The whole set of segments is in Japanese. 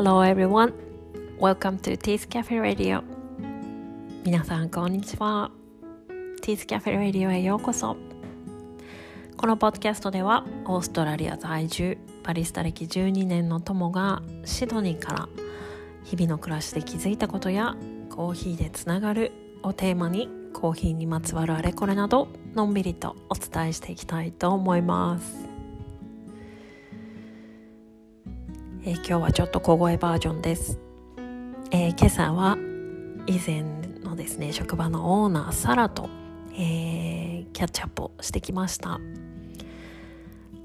Hello everyone. Welcome to Teeth Cafe Radio. 皆さんこんにちは。Teeth Cafe Radio へようこそ。このポッドキャストではオーストラリア在住バリスタ歴12年の友がシドニーから日々の暮らしで気づいたことやコーヒーでつながるをテーマにコーヒーにまつわるあれこれなどのんびりとお伝えしていきたいと思います、今日はちょっと小声バージョンです、えー、今朝は以前のですね職場のオーナーサラと、え、キャッチアップをしてきました。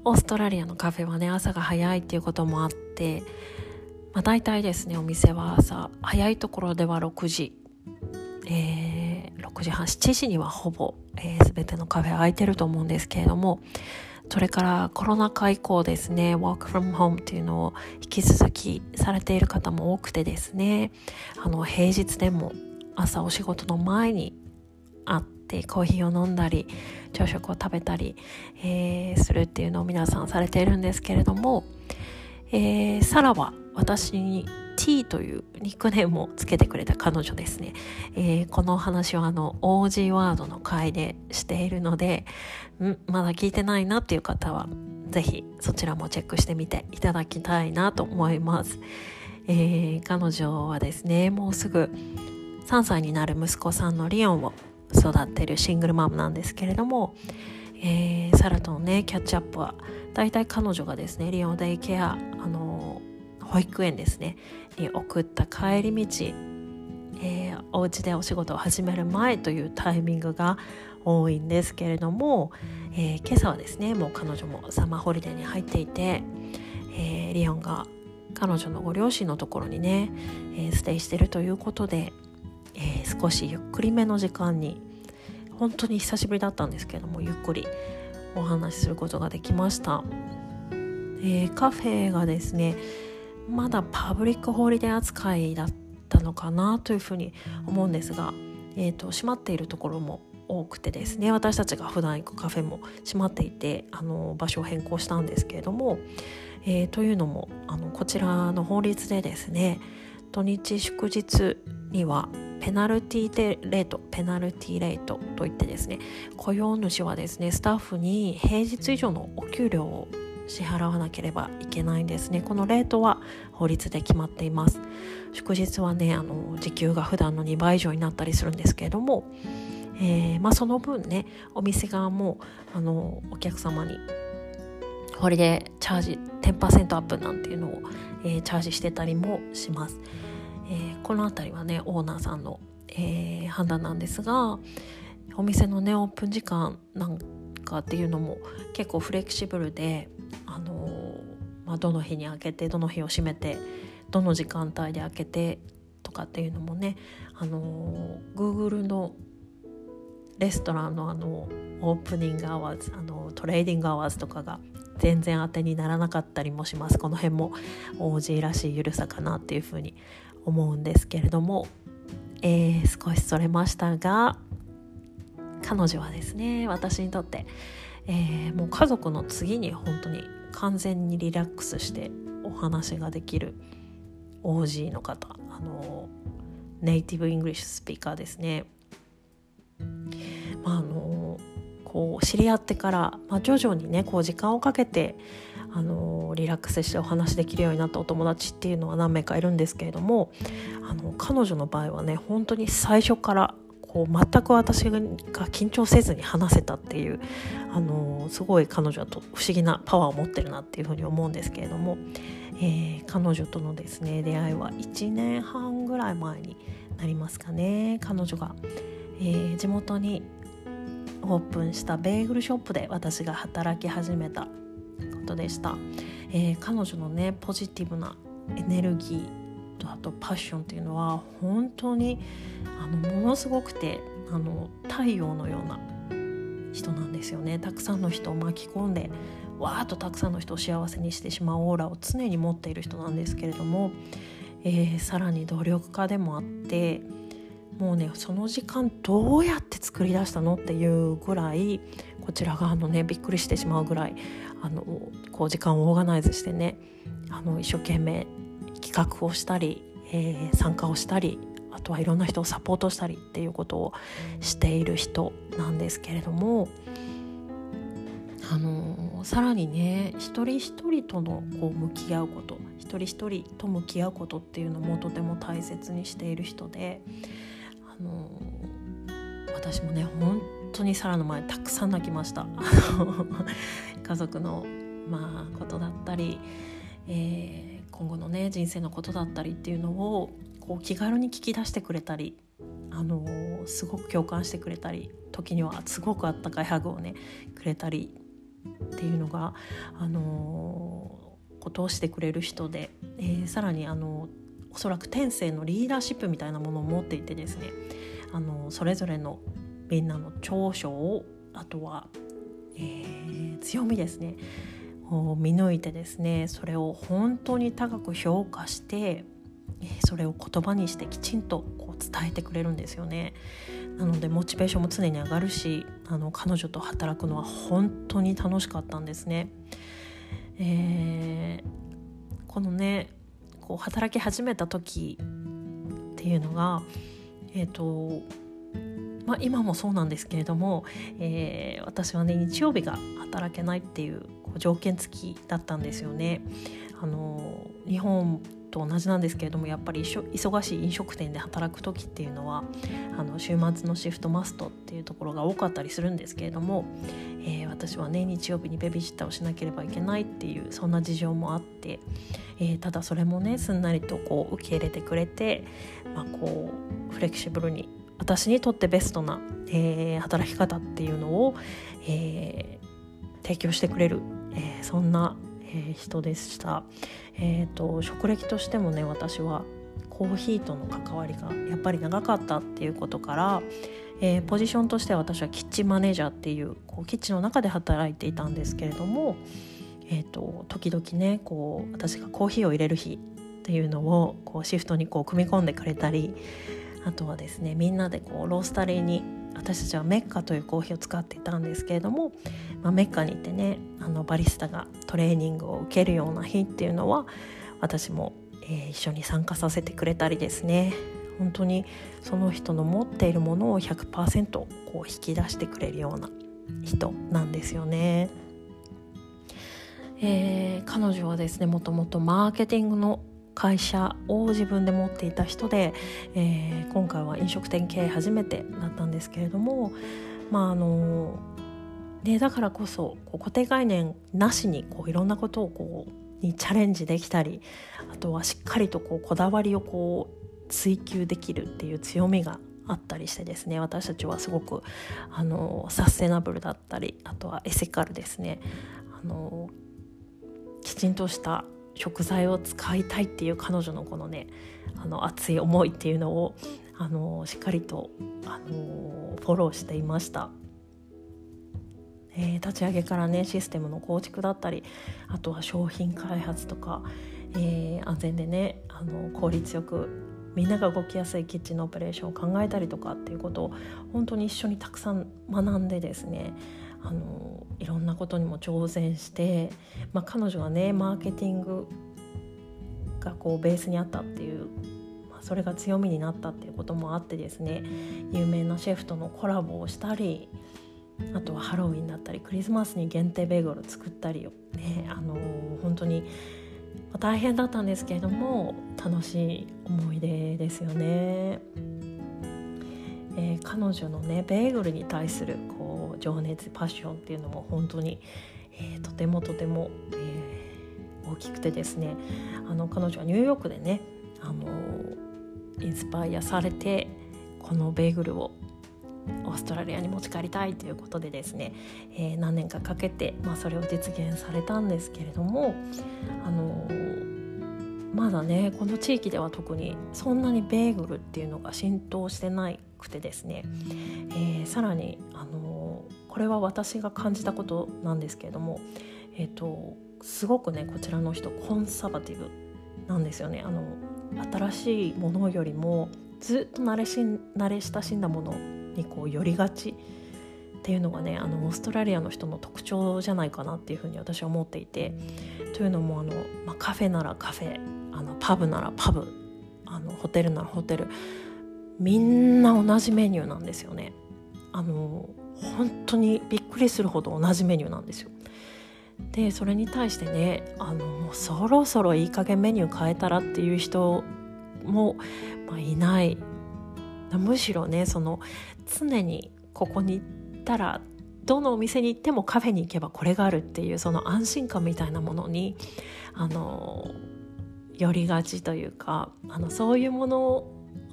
オーストラリアのカフェはね朝が早いっていうこともあって、まあ、大体ですねお店は朝早いところでは6時、え6時半7時にはほぼ、えー、全てのカフェ空いてると思うんですけれどもそれからコロナ禍以降ですね Walk from home っていうのを引き続きされている方も多くてですねあの平日でも朝お仕事の前に会ってコーヒーを飲んだり朝食を食べたり、えー、するっていうのを皆さんされているんですけれども、えー、サラは私に T というニックネームをつけてくれた彼女ですね、えー、この話はあの OG ワードの回でしているのでん？まだ聞いてないなっていう方はぜひそちらもチェックしてみていただきたいなと思います、えー、彼女はですねもうすぐ3歳になる息子さんのリオンを育ってるシングルマムなんですけれども、えー、サラとのねキャッチアップは大体彼女がですねリオンデイケアあの保育園ですねに送った帰り道、えー、お家でお仕事を始める前というタイミングが多いんですけれども、えー、今朝はですねもう彼女も summer holiday に入っていて、えー、リオンが彼女のご両親のところにね、え、 stay してるということで、え、少しゆっくりめの時間に本当に久しぶりだったんですけれどもゆっくりお話しすることができました、えー、カフェがですねまだ public holiday 扱いだったのかなというふうに思うんですが、えーと、閉まっているところも多くてですね私たちが普段行くカフェも閉まっていてあの場所を変更したんですけれども、えー、というのもあのこちらの法律でですね土日祝日にはペナルティーレートペナルティーレートといってですね雇用主はですねスタッフに平日以上のお給料を支払わなければいけないんですね。このレートは法律で決まっています。祝日はねあの時給が普段の2倍以上になったりするんですけれども、えー、まあ、その分ねお店側もあのお客様にホリデーチャージ10%アップなんていうのを、えー、チャージしてたりもします、えー、この辺りはねオーナーさんの、え判断なんですがお店のねオープン時間なんかっていうのも結構フレキシブルであのまあ、どの日に開けてどの日を閉めてどの時間帯で開けてとかっていうのもねあの Google のレストランのあの opening hours あの trading hours とかが全然当てにならなかったりもします。この辺も OG らしい緩さかなっていうふうに思うんですけれども、えー、少しそれましたが彼女はですね私にとって、えー、もう家族の次に本当に完全にリラックスしてお話ができる OG の方あの native English speaker ですね。まあ、あのこう知り合ってから、まあ、徐々にねこう時間をかけてあのリラックスしてお話できるようになったお友達っていうのは何名かいるんですけれどもあの彼女の場合はね本当に最初からこう全く私が緊張せずに話せたっていうあのすごい彼女はと不思議なパワーを持ってるなっていうふうに思うんですけれども、えー、彼女とのですね出会いは1年半ぐらい前になりますかね。彼女が、えー、地元にオープンしたベーグルショップで私が働き始めたことでした、えー、彼女のねポジティブなエネルギーとあとパッションっていうのは本当にあのものすごくてあの太陽のような人なんですよね。たくさんの人を巻き込んでわーっとたくさんの人を幸せにしてしまうオーラを常に持っている人なんですけれども、えー、さらに努力家でもあってもうねその時間どうやって作り出したのっていうぐらいこちら側のねびっくりしてしまうぐらいあのこう時間をオーガナイズしてねあの一生懸命企画をしたり、えー、参加をしたりあとはいろんな人をサポートしたりっていうことをしている人なんですけれどもあのさらにね一人一人とのこう向き合うこと一人一人と向き合うことっていうのもとても大切にしている人であの私もね本当にサラの前たくさん泣きました。家族のまあことだったり、えー、今後のね人生のことだったりっていうのをこう気軽に聞き出してくれたりあのすごく共感してくれたり時にはすごくあったかいハグをねくれたりっていうのがあのことをしてくれる人で、えー、さらにあのおそらく天性のリーダーシップみたいなものを持っていてですねあのそれぞれのみんなの長所をあとは、え、強みですね見抜いてですねそれを本当に高く評価してそれを言葉にしてきちんとこう伝えてくれるんですよね。なのでモチベーションも常に上がるしあの彼女と働くのは本当に楽しかったんですね、えー、このねこう働き始めた時っていうのがえっ、ー、とまあ、今もそうなんですけれども、えー、私はね日曜日が働けないっていうこう条件付きだったんですよね。あの日本と同じなんですけれどもやっぱり忙しい飲食店で働く時っていうのはあの週末のシフトマストっていうところが多かったりするんですけれども、えー、私はね日曜日にベビーシッターをしなければいけないっていうそんな事情もあって、えー、ただそれもねすんなりとこう受け入れてくれて、まあ、こうフレキシブルに私にとってベストな、えー、働き方っていうのを、え、提供してくれる、えー、そんな、え人でした。えーと、職歴としてもね私はコーヒーとの関わりがやっぱり長かったっていうことから、えー、ポジションとしては私はキッチンマネージャーっていうこうキッチンの中で働いていたんですけれども、えーと、時々ねこう私がコーヒーを入れる日っていうのをこうシフトにこう組み込んでくれたりあとはですねみんなでこうロースタリーに私たちはメッカというコーヒーを使っていたんですけれども、まあ、メッカに行ってねあのバリスタがトレーニングを受けるような日っていうのは私も、えー、一緒に参加させてくれたりですね本当にその人の持っているものを100%こう引き出してくれるような人なんですよね。えー、彼女はですねもともとマーケティングの会社を自分で持っていた人で、えー、今回は飲食店経営初めてだったんですけれどもまああのでだからこそこう固定概念なしにこういろんなことをこうにチャレンジできたりあとはしっかりとこうこだわりをこう追求できるっていう強みがあったりしてですね私たちはすごくあのサステナブルだったりあとはエセカルですねあのきちんとした食材を使いたいっていう彼女のこのねあの熱い思いっていうのをあのしっかりとあのフォローしていました。えー、立ち上げからねシステムの構築だったりあとは商品開発とか、えー、安全でねあの効率よくみんなが動きやすいキッチンのオペレーションを考えたりとかっていうことを本当に一緒にたくさん学んでですねあのいろんなことにも挑戦して、まあ、彼女はねマーケティングがこうベースにあったっていう、まあ、それが強みになったっていうこともあってですね有名なシェフとのコラボをしたりあとはハロウィンだったりクリスマスに限定ベーグル作ったりねあの本当に大変だったんですけれども楽しい思い出ですよね。えー、彼女のねベーグルに対するこう情熱パッションっていうのも本当に、えー、とてもとても、えー、大きくてですねあの彼女はニューヨークでねあのインスパイアされてこのベーグルをオーストラリアに持ち帰りたいということでですね、えー、何年かかけて、まあ、それを実現されたんですけれどもあのまだねこの地域では特にそんなにベーグルっていうのが浸透してなくてですね、えー、さらに、あのこれは私が感じたことなんですけれども、えーと、すごくねこちらの人コンサバティブなんですよね。あの新しいものよりもずっと慣れし慣れ親しんだものにこう寄りがち。っていうのがねあのオーストラリアの人の特徴じゃないかなっていうふうに私は思っていて。というのもあの、まあ、カフェならカフェあのパブならパブあのホテルならホテル。みんな同じメニューなんですよね。あの本当にびっくりするほど同じメニューなんですよ。でそれに対してねあのもうそろそろいい加減メニュー変えたらっていう人も、まあ、いない。むしろねその常にここに行ったらどのお店に行ってもカフェに行けばこれがあるっていうその安心感みたいなものにあの寄りがちというかあのそういうもの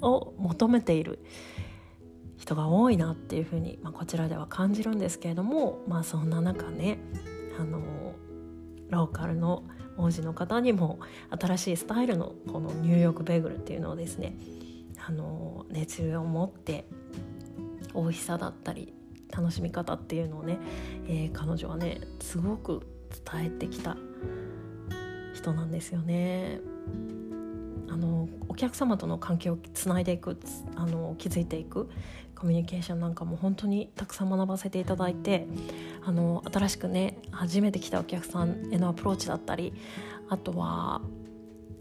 を求めている。人が多いなっていうふうに、まあ、こちらでは感じるんですけれども、まあ、そんな中ねあのローカルの王子の方にも新しいスタイルのこのニューヨークベーグルっていうのをですねあの熱量を持って美味しさだったり楽しみ方っていうのをね、えー、彼女はねすごく伝えてきた人なんですよね。あのお客様との関係をつないでいくあの築いていくコミュニケーションなんかも本当にたくさん学ばせていただいてあの新しくね初めて来たお客さんへのアプローチだったりあとは、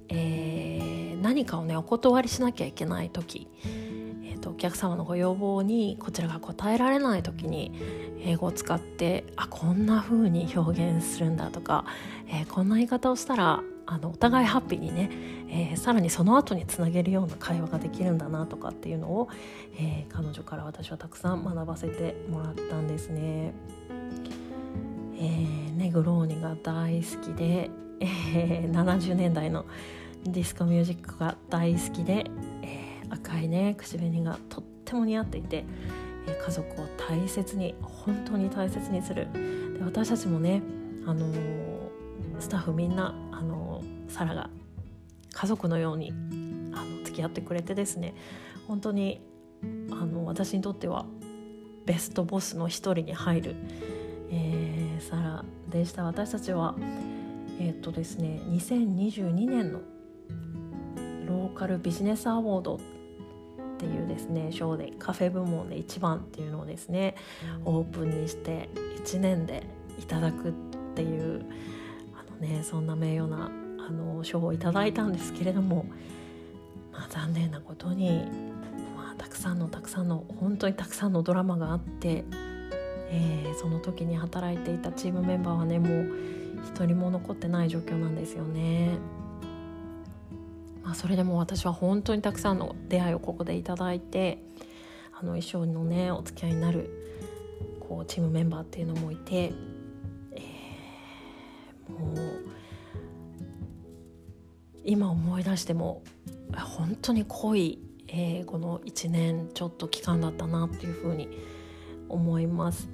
えー、何かをねお断りしなきゃいけない時とお客様のご要望にこちらが答えられない時に英語を使ってあこんな風に表現するんだとか、えー、こんな言い方をしたらあのお互いハッピーにね、えー、さらにその後につなげるような会話ができるんだなとかっていうのを、えー、彼女から私はたくさん学ばせてもらったんですね。えー、ネグローニが大好きで、えー、70年代のディスコミュージックが大好きでえ、赤いね口紅がとっても似合っていて、え家族を大切に本当に大切にするで私たちもね、あのー、スタッフみんな、あの、サラが家族のようにあの付き合ってくれてですね本当にあの私にとってはベストボスの一人に入る、えー、サラでした。私たちはえっ、とですね2022年のローカルビジネスアワードっていうですね賞でカフェ部門で1番っていうのをですねオープンにして1年でいただくっていうねそんな名誉なあの賞をいただいたんですけれども、まあ、残念なことに、まあ、たくさんのたくさんの本当にたくさんのドラマがあって、えー、その時に働いていたチームメンバーはねもう一人も残ってない状況なんですよね。まあ、それでも私は本当にたくさんの出会いをここでいただいてあの一生のねお付き合いになるこうチームメンバーっていうのもいて、今思い出しても本当に濃い、えー、この1年ちょっと期間だったなっていうふうに思います。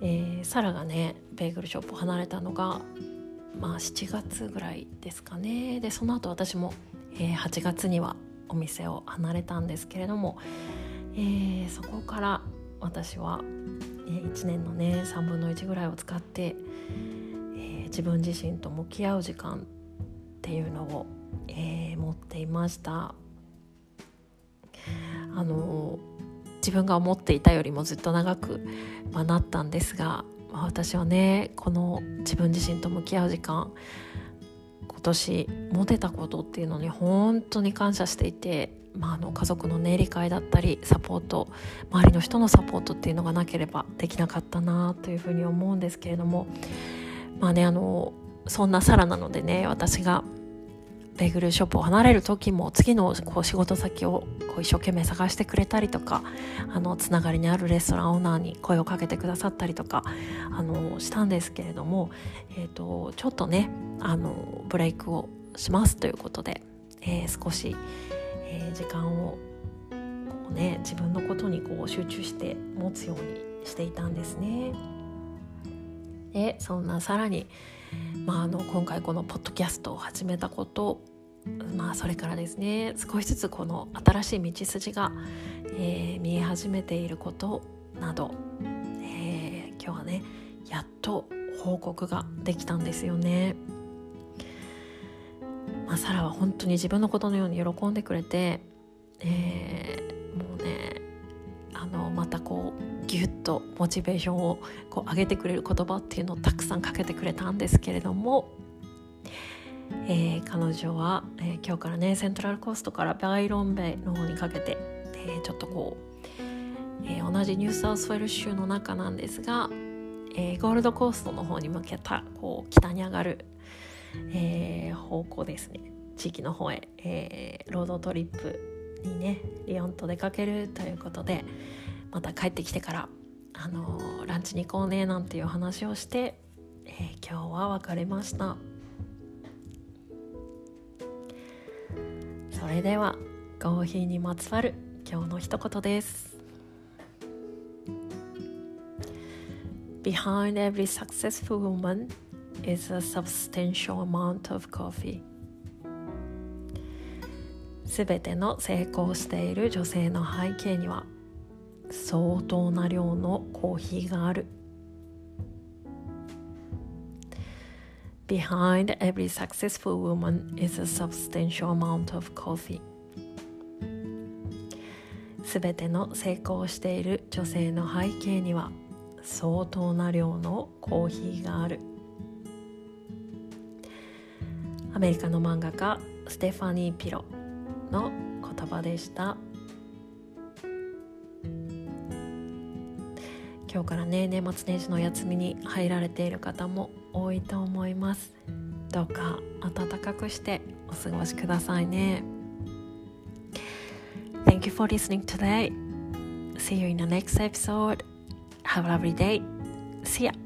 えー、サラがねベーグルショップを離れたのがまあ7月ぐらいですかねでその後私もえー、8月にはお店を離れたんですけれども、えー、そこから私は、えー、1年のね3分の1ぐらいを使って、えー、自分自身と向き合う時間っていうのを、えー、持っていました。あの自分が思っていたよりもずっと長く、まあ、なったんですが、まあ、私はねこの自分自身と向き合う時間今年持てたことっていうのに本当に感謝していて、まあ、あの家族のね理解だったりサポート周りの人のサポートっていうのがなければできなかったなというふうに思うんですけれどもまあねあのそんなサラなのでね私がベーグルショップを離れる時も次のこう仕事先をこう一生懸命探してくれたりとかあのつながりにあるレストランオーナーに声をかけてくださったりとかあのしたんですけれども、えーと、ちょっとねあのブレイクをしますということで、えー、少し、えー、時間をこう、ね、自分のことにこう集中して持つようにしていたんですね。でそんなさらにまあ、あの今回このポッドキャストを始めたことまあそれからですね少しずつこの新しい道筋が、えー、見え始めていることなど、えー、今日はねやっと報告ができたんですよね。まあ、サラは本当に自分のことのように喜んでくれて、えー、もうねのまたこうギュッとモチベーションをこう上げてくれる言葉っていうのをたくさんかけてくれたんですけれども、えー、彼女は、えー、今日からねセントラルコーストからバイロンベイの方にかけて、えー、ちょっとこう、え同じニューサウスウェル州の中なんですが、えゴールドコーストの方に向けたこう北に上がる、え方向ですね。地域の方へ、えロードトリップにねリヨンと出かけるということでまた帰ってきてからあのーランチに行こうねなんていう話をして、えー今日は別れました。それではコーヒーにまつわる今日の一言です Behind every successful woman is a substantial amount of coffee すべての成功している女性の背景には相当な量のコーヒーがある Behind every successful woman is a substantial amount of coffee. すべての成功している女性の背景には相当な量のコーヒーがある。アメリカの漫画家ステファニー・ピロの言葉でした。今日からね年末年始のお休みに入られている方も多いと思いますどうか暖かくしてお過ごしくださいね Thank you for listening today See you in the next episode Have a lovely day See ya